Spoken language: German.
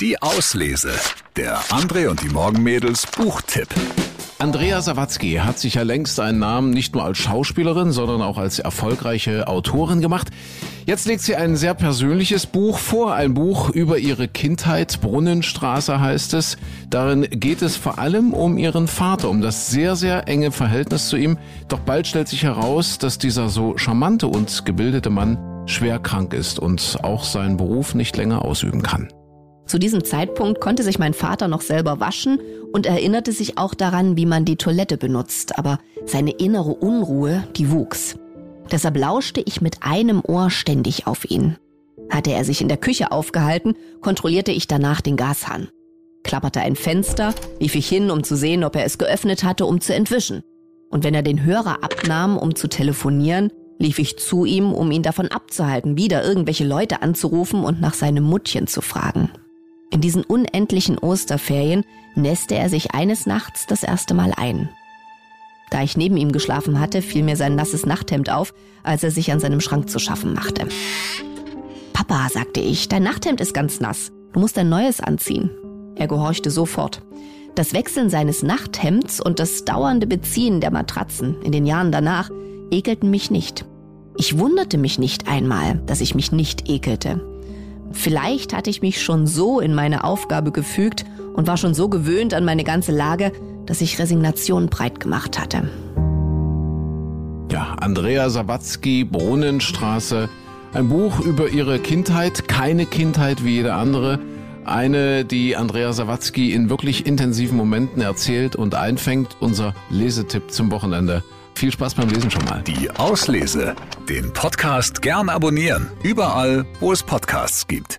Die Auslese. Der André und die Morgenmädels Buchtipp. Andrea Sawatzki hat sich ja längst einen Namen nicht nur als Schauspielerin, sondern auch als erfolgreiche Autorin gemacht. Jetzt legt sie ein sehr persönliches Buch vor, ein Buch über ihre Kindheit. Brunnenstraße heißt es. Darin geht es vor allem um ihren Vater, um das sehr, sehr enge Verhältnis zu ihm. Doch bald stellt sich heraus, dass dieser so charmante und gebildete Mann schwer krank ist und auch seinen Beruf nicht länger ausüben kann. Zu diesem Zeitpunkt konnte sich mein Vater noch selber waschen und erinnerte sich auch daran, wie man die Toilette benutzt, aber seine innere Unruhe, die wuchs. Deshalb lauschte ich mit einem Ohr ständig auf ihn. Hatte er sich in der Küche aufgehalten, kontrollierte ich danach den Gashahn. Klapperte ein Fenster, lief ich hin, um zu sehen, ob er es geöffnet hatte, um zu entwischen. Und wenn er den Hörer abnahm, um zu telefonieren, lief ich zu ihm, um ihn davon abzuhalten, wieder irgendwelche Leute anzurufen und nach seinem Muttchen zu fragen. In diesen unendlichen Osterferien nässte er sich eines Nachts das erste Mal ein. Da ich neben ihm geschlafen hatte, fiel mir sein nasses Nachthemd auf, als er sich an seinem Schrank zu schaffen machte. Papa, sagte ich, dein Nachthemd ist ganz nass. Du musst ein neues anziehen. Er gehorchte sofort. Das Wechseln seines Nachthemds und das dauernde Beziehen der Matratzen in den Jahren danach ekelten mich nicht. Ich wunderte mich nicht einmal, dass ich mich nicht ekelte. Vielleicht hatte ich mich schon so in meine Aufgabe gefügt und war schon so gewöhnt an meine ganze Lage, dass ich Resignation breit gemacht hatte. Ja, Andrea Sawatzki, Brunnenstraße, ein Buch über ihre Kindheit, keine Kindheit wie jede andere. Eine, die Andrea Sawatzki in wirklich intensiven Momenten erzählt und einfängt. Unser Lesetipp zum Wochenende. Viel Spaß beim Lesen schon mal. Die Auslese. Den Podcast gern abonnieren. Überall, wo es Podcasts gibt.